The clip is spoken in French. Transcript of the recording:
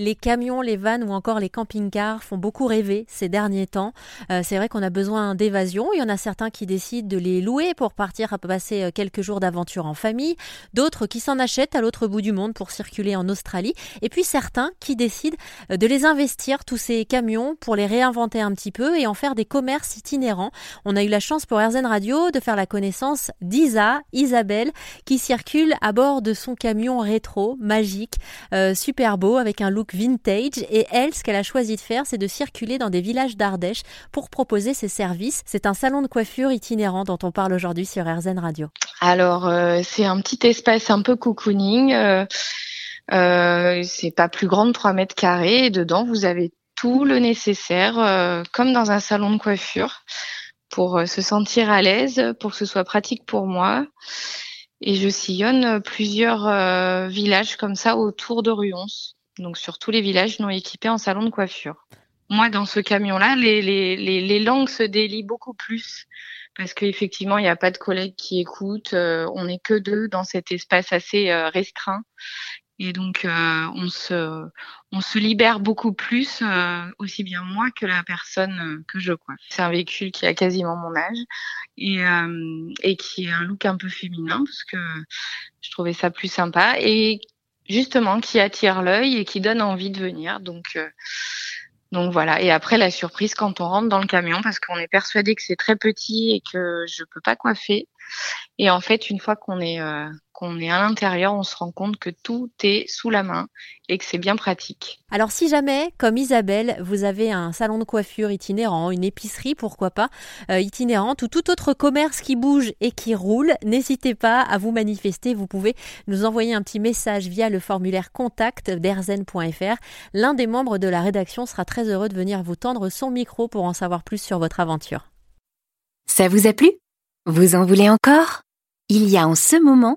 Les camions, les vannes ou encore les camping-cars font beaucoup rêver ces derniers temps. Euh, c'est vrai qu'on a besoin d'évasion. Il y en a certains qui décident de les louer pour partir à passer euh, quelques jours d'aventure en famille, d'autres qui s'en achètent à l'autre bout du monde pour circuler en Australie, et puis certains qui décident euh, de les investir, tous ces camions, pour les réinventer un petit peu et en faire des commerces itinérants. On a eu la chance pour RZN Radio de faire la connaissance d'Isa, Isabelle, qui circule à bord de son camion rétro, magique, super beau, avec un look vintage et elle, ce qu'elle a choisi de faire, c'est de circuler dans des villages d'Ardèche pour proposer ses services. C'est un salon de coiffure itinérant dont on parle aujourd'hui sur RZN Radio. Alors, euh, c'est un petit espace un peu cocooning. Euh, euh, c'est pas plus grand de 3 mètres carrés et dedans, vous avez tout le nécessaire, comme dans un salon de coiffure, pour se sentir à l'aise, pour que ce soit pratique pour moi. Et je sillonne plusieurs villages comme ça autour de Ruons donc sur tous les villages non équipés en salon de coiffure. Moi, dans ce camion-là, les, les, les, les, langues se délient beaucoup plus parce qu'effectivement, il n'y a pas de collègues qui écoutent. Euh, on n'est que deux dans cet espace assez euh, restreint. Et donc, euh, on, se, on se libère beaucoup plus, aussi bien moi que la personne que je coiffe. C'est un véhicule qui a quasiment mon âge et, et qui a un look un peu féminin parce que je trouvais ça plus sympa et justement qui attire l'œil et qui donne envie de venir. Donc euh, donc voilà. Et après la surprise quand on rentre dans le camion parce qu'on est persuadé que c'est très petit et que je peux pas coiffer. Et en fait, une fois qu'on est euh, qu'on est à l'intérieur, on se rend compte que tout est sous la main et que c'est bien pratique. Alors si jamais, comme Isabelle, vous avez un salon de coiffure itinérant, une épicerie, pourquoi pas, euh, itinérante ou tout autre commerce qui bouge et qui roule, n'hésitez pas à vous manifester. Vous pouvez nous envoyer un petit message via le formulaire contact d'erzen.fr. L'un des membres de la rédaction sera très heureux de venir vous tendre son micro pour en savoir plus sur votre aventure. Ça vous a plu? Vous en voulez encore? Il y a en ce moment